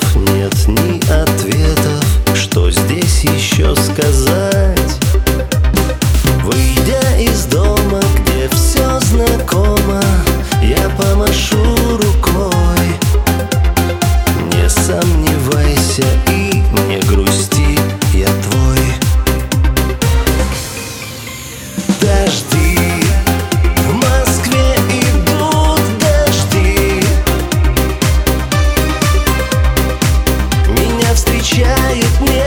вопросов, нет ни ответов Что здесь еще сказать? Выйдя из дома, где все знакомо Я помашу рукой Не сомневайся встречает небо